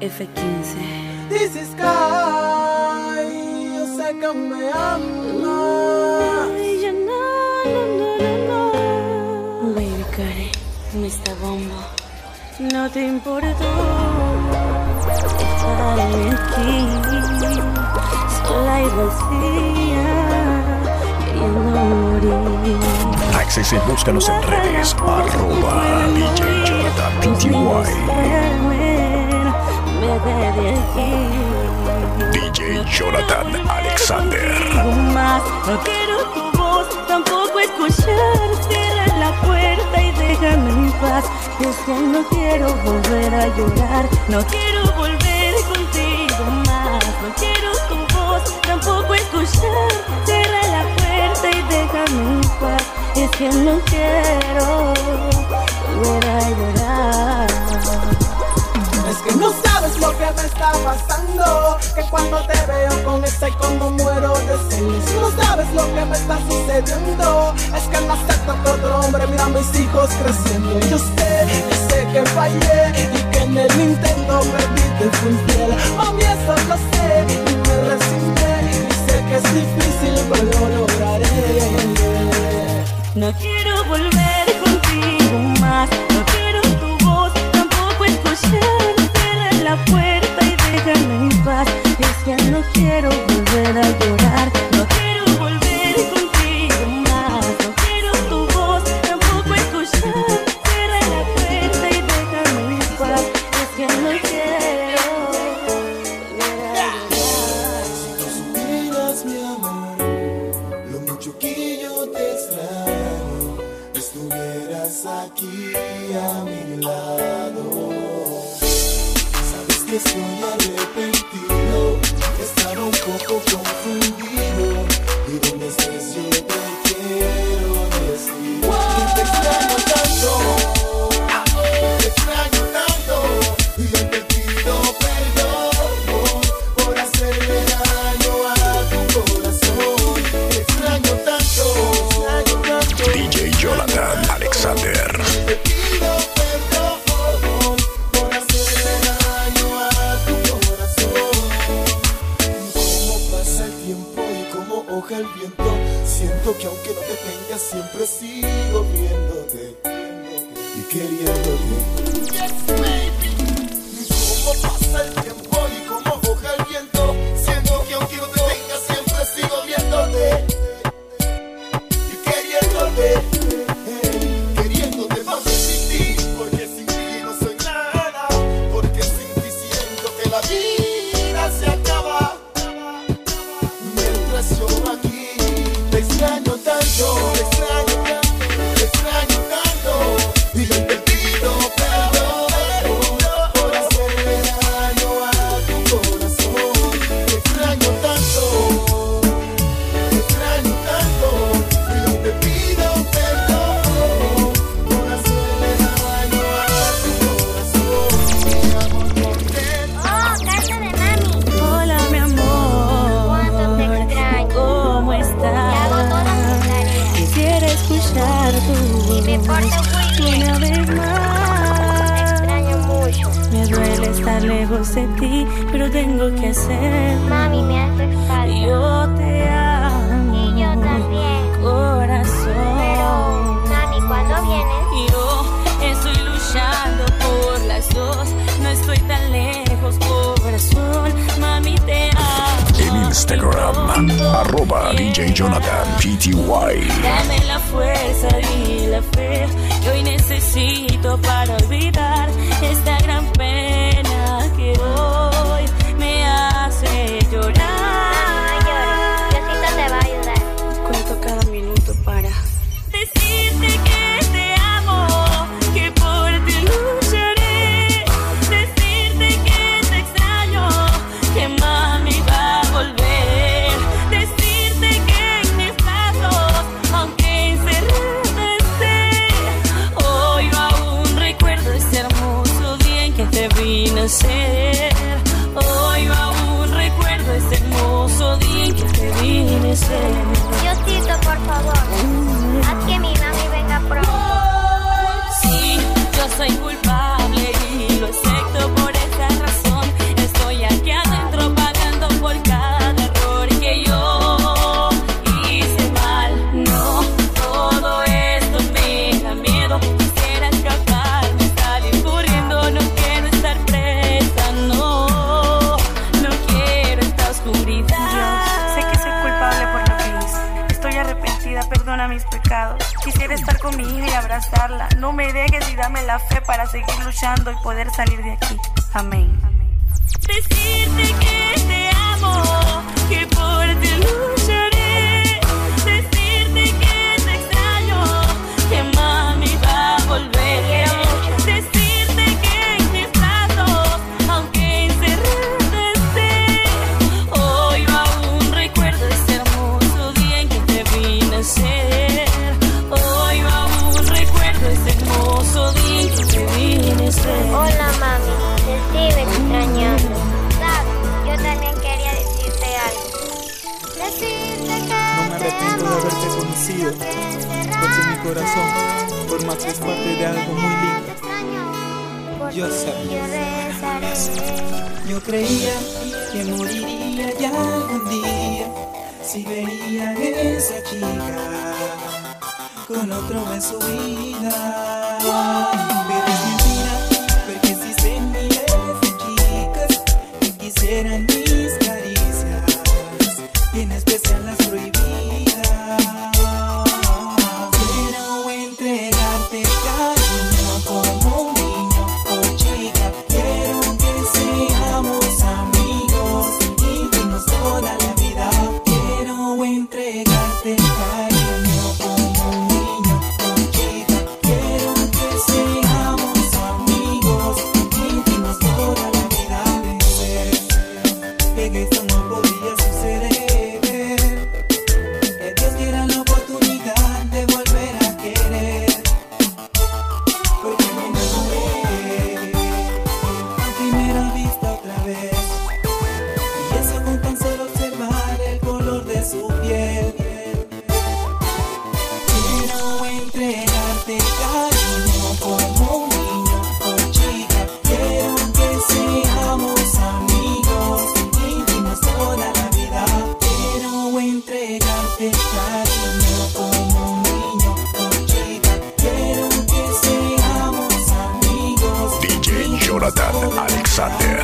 F15. This is Sky, yo sé que me amas. Ay, ya no, no, no, no, no. Baby Cari, Mr. Bombo, no te importó estarme aquí, sola y vacía, queriendo morir. Access y búscanos en redes. Arroba DJ Jonathan PTY. DJ Jonathan Alexander. más. No quiero tu voz, tampoco escuchar. Cierra la puerta y déjame en paz. Es que no quiero volver a llorar. No quiero volver contigo más. No quiero tu voz, tampoco escuchar. Cierra la puerta y déjame en paz. Es que no quiero Que cuando te veo con y cuando muero de celos. No sabes lo que me está sucediendo. Es que no acepto que otro hombre mira a mis hijos creciendo. Yo sé, yo sé que fallé y que en el intento perdí, te fui infiel. Mami, eso lo y me resigné. Y sé que es difícil, pero lo lograré. No quiero volver quiero volver a llorar. No quiero volver contigo más. No quiero tu voz, tampoco escuchar. Cierra la puerta y déjame en paz. Es que no quiero volver a. Si supieras, mi amor, lo mucho que yo te extraño, estuvieras aquí a mi lado. Sabes que estoy arrepentido, un poco confundido, y donde yo te quiero te tanto, Instagram. Arroba DJ Jonathan PTY. Dame la fuerza y la fe que hoy necesito para olvidar esta gran pena que hoy me hace Mami, te escuchando y poder salir de aquí. centro de su vida. versátil.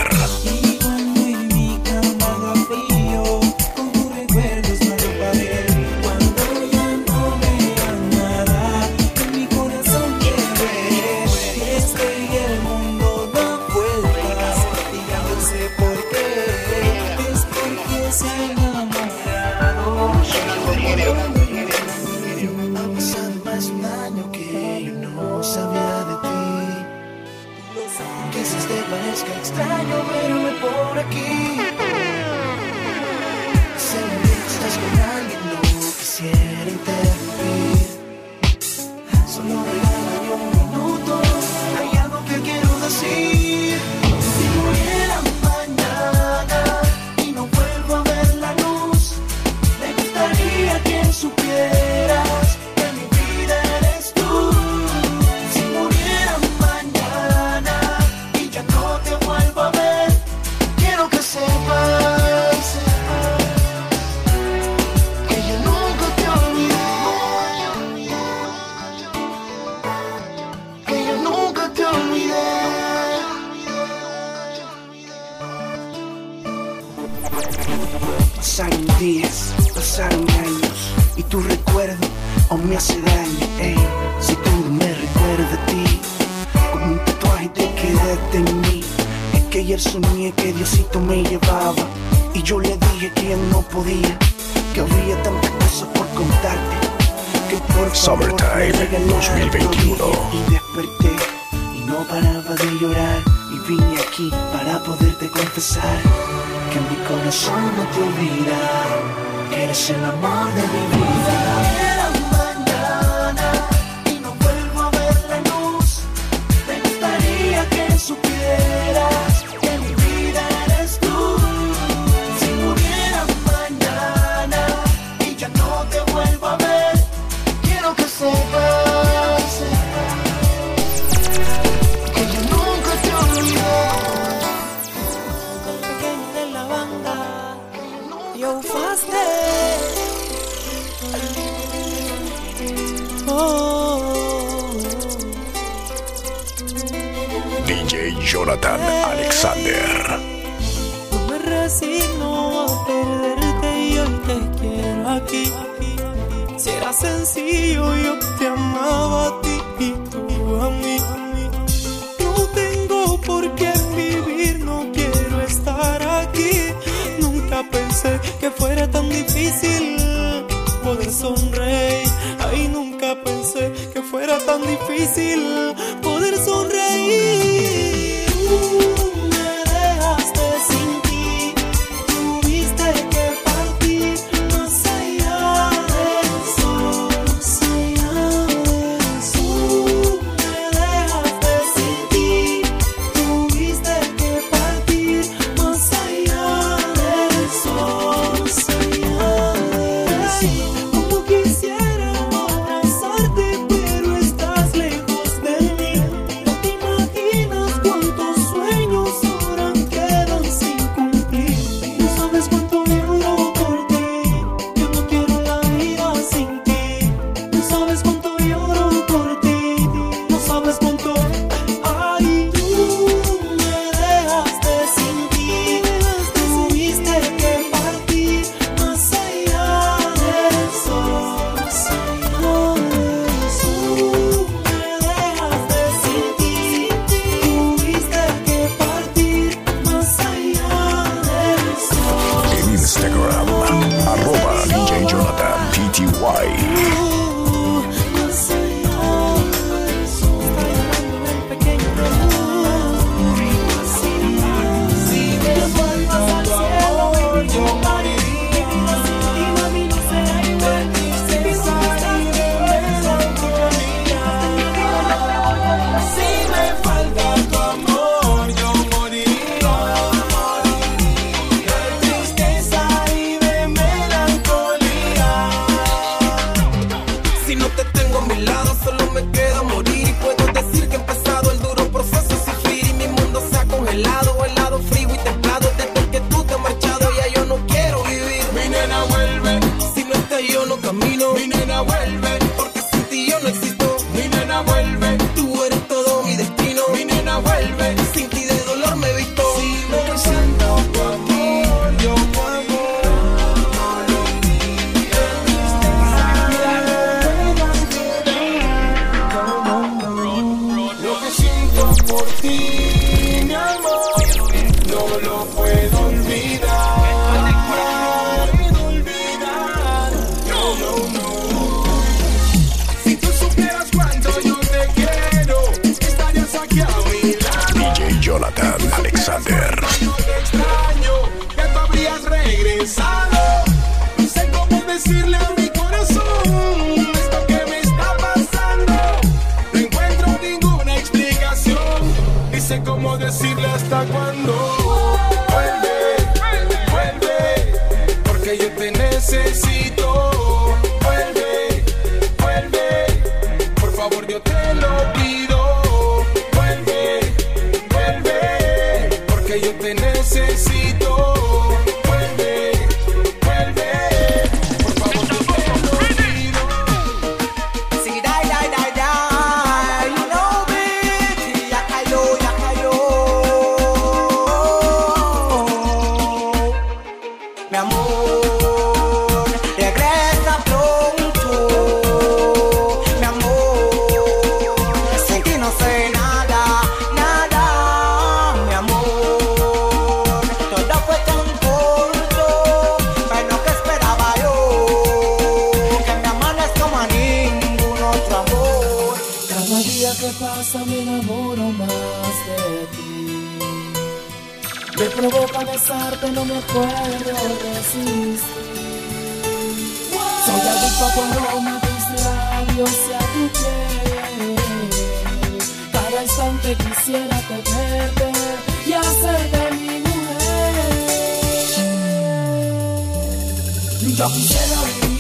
tan difícil poder sonreír. Camilo. Mi nena vuelve necesito. Vuelve, vuelve, por favor yo te lo pido. Vuelve, vuelve, porque yo te necesito. Soy adicto por aroma tus labios y a tu piel. Cada instante quisiera tenerte y hacerte mi mujer. Yo quisiera vivir.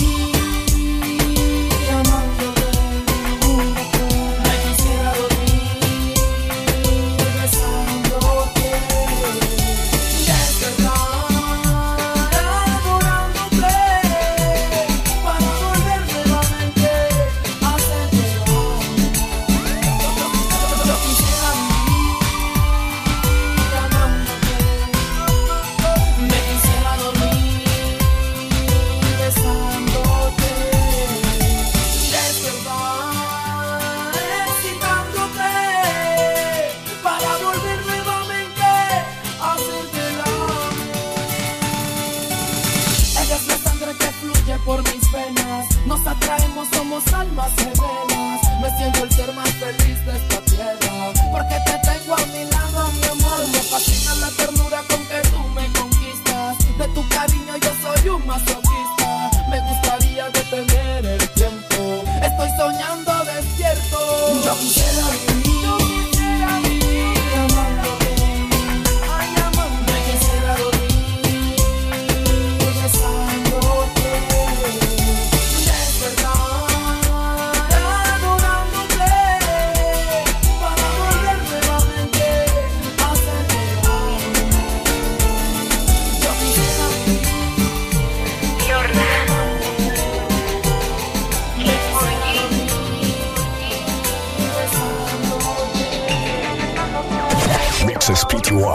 las almas gemelas. Me siento el ser más feliz de esta tierra. Porque te tengo a mi lado, mi amor. Me fascina la ternura con que tú me conquistas. De tu cariño yo soy un masoquista. Me gustaría detener el tiempo. Estoy soñando despierto. Yo quisiera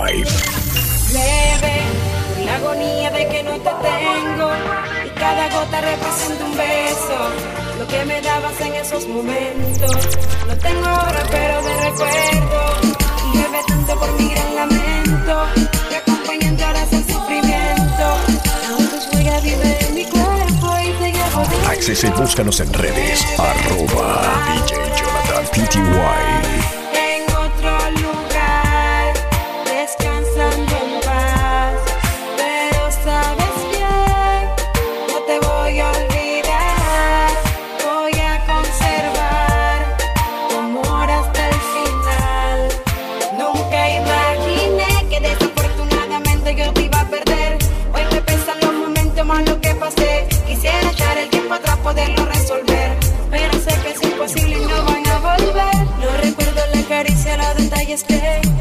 Live. Leve, la agonía de que no te tengo. Y cada gota representa un beso. Lo que me dabas en esos momentos. No tengo ahora, pero te recuerdo. Y leve tanto por mi gran lamento. Y acompañando ahora el sufrimiento. Aún tus huellas en mi cuerpo y te llevo. Accese y búscanos en redes. Arroba DJ Jonathan Pty.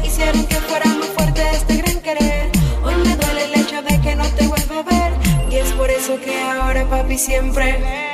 hicieron que fuera más fuerte este gran querer. Hoy me duele el hecho de que no te vuelvo a ver y es por eso que ahora papi siempre.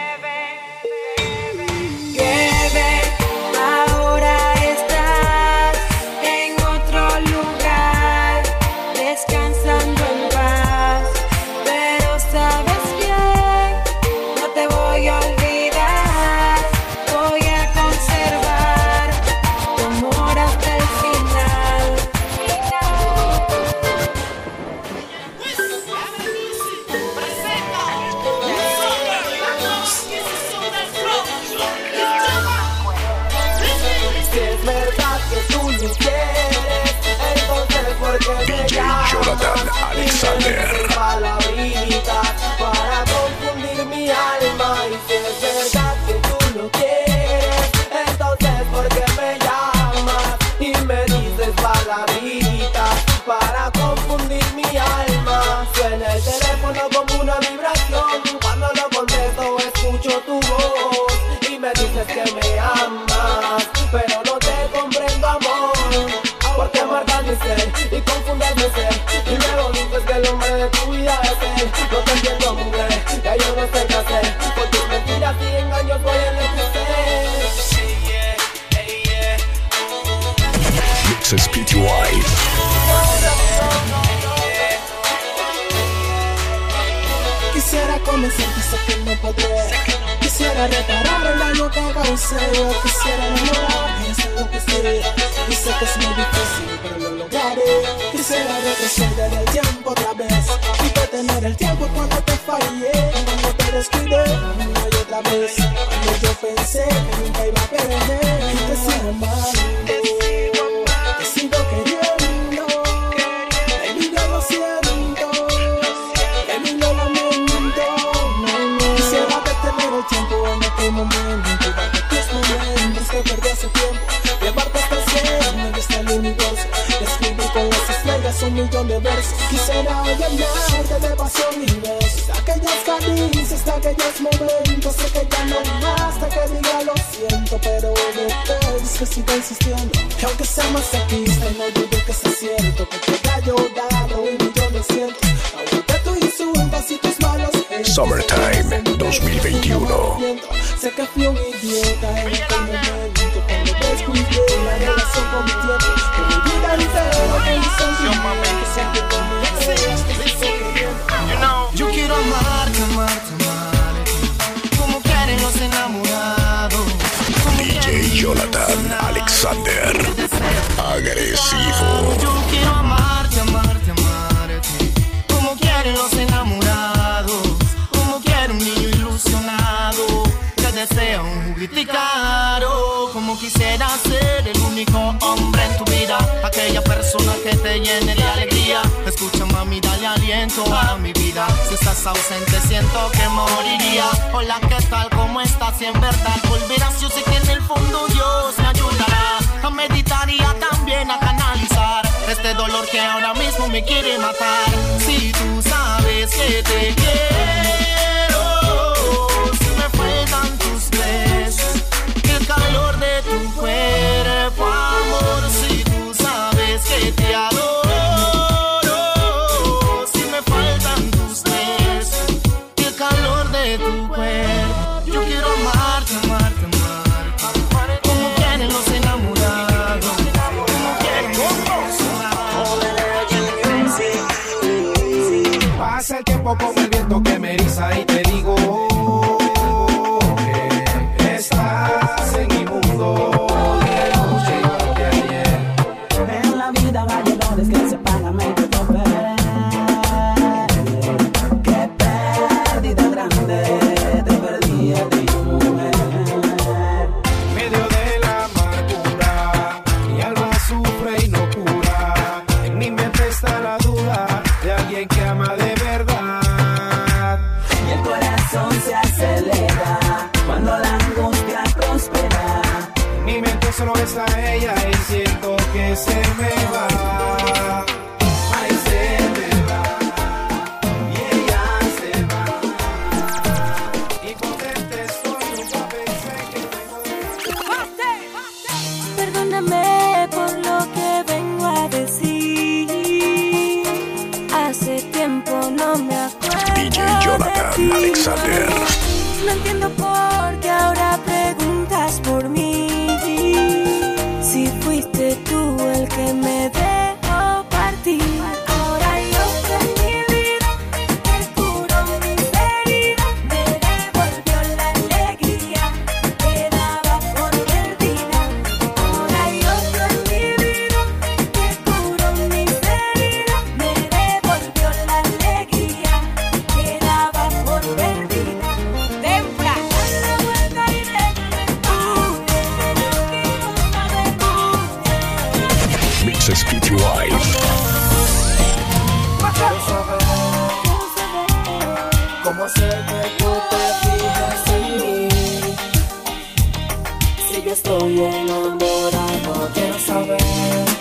I know you Jonathan Alexander. Agresivo. Yo quiero amarte, amarte, amarte. Como quieren los enamorados. Como quiere un niño ilusionado. Que desea un juguete caro. Como quisiera ser el único hombre en tu vida. Aquella persona que te llene comienzo a mi vida. Si estás ausente, siento que moriría. Hola, ¿qué tal? ¿Cómo estás? Si en verdad volverás, yo sé que en el fondo Dios me ayudará a meditar y a también a canalizar este dolor que ahora mismo me quiere matar. Si tú sabes que te quiero, si me fueran tus besos, el calor de tu cuerpo, amor, si tú sabes que te adoro. bum, ¿Cómo hacer que tú te fijas en mí? Si yo estoy enamorado, quiero saber.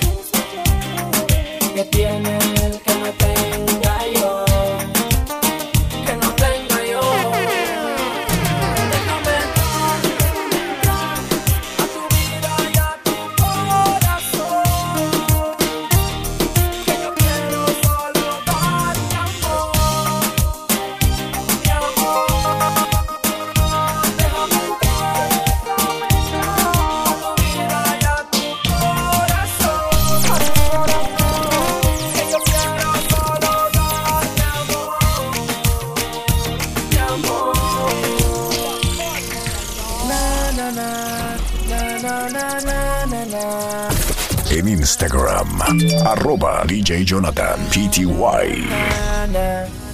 Jonathan, PTY.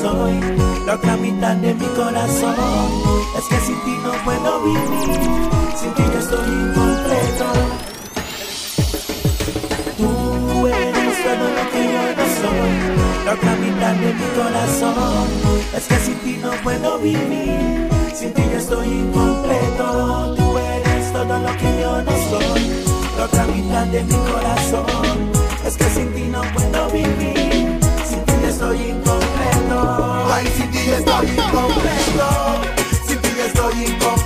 Soy, la otra mitad de mi corazón. Es que sin ti no puedo vivir, sin ti yo estoy incompleto. Tú eres todo lo que yo no soy, la otra mitad de mi corazón. Es que sin ti no puedo vivir, sin ti yo estoy incompleto. Tú eres todo lo que yo no soy, la otra mitad de mi corazón. Es que sin ti no puedo vivir, incompleto. Ay, sin ti yo estoy incompleto, sin ti yo estoy incompleto.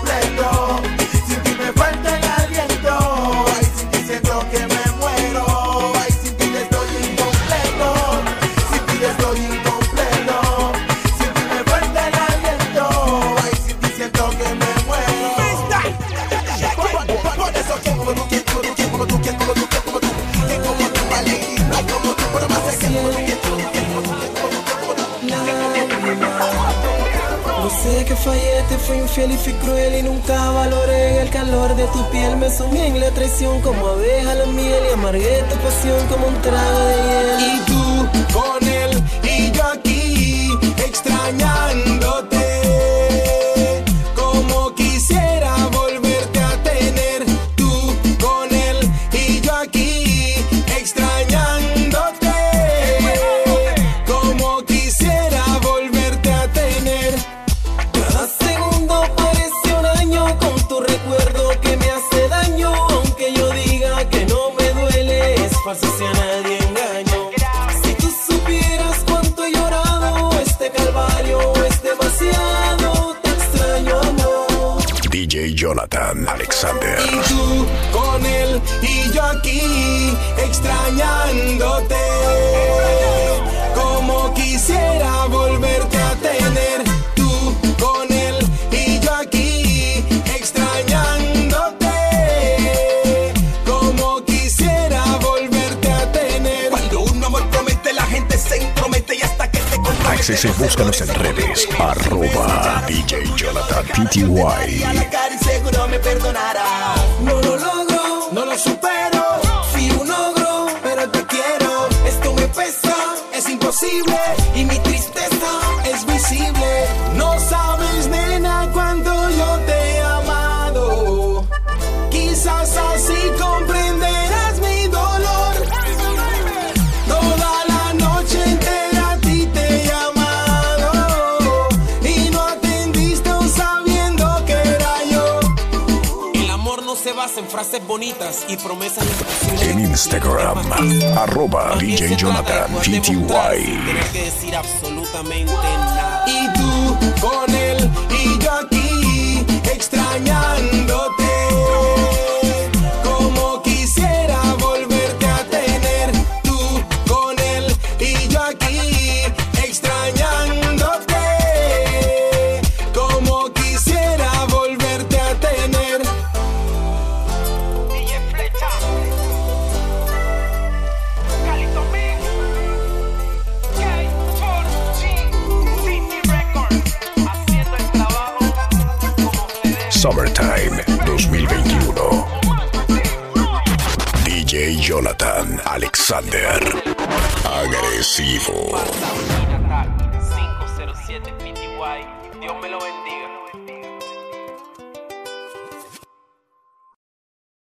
Que fallé, te fui infiel y fui cruel y nunca valoré el calor de tu piel. Me sumí en la traición como abeja la miel y amargué tu pasión como un trago de hiel. Y tú con él y yo aquí extrañándote. Extrañándote. Como quisiera volverte a tener. Tú con él y yo aquí extrañándote. Como quisiera volverte a tener. Cuando un amor promete, la gente se intromete y hasta que te compromete. Búscanos en redes. Arroba DJ Jonathan PTY. a la cara y seguro me perdonará. Frases bonitas y promesas imposibles. En Instagram, arroba DJ Jonathan PTY. tener que decir absolutamente nada. Y tú con él y yo aquí extrañándote. Alexander. Agresivo.